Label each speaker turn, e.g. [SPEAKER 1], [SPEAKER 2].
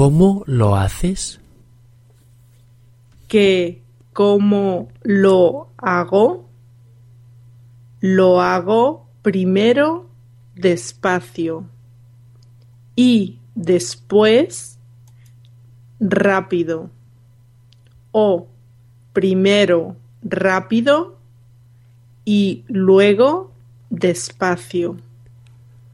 [SPEAKER 1] ¿Cómo lo haces?
[SPEAKER 2] Que cómo lo hago, lo hago primero despacio y después rápido o primero rápido y luego despacio.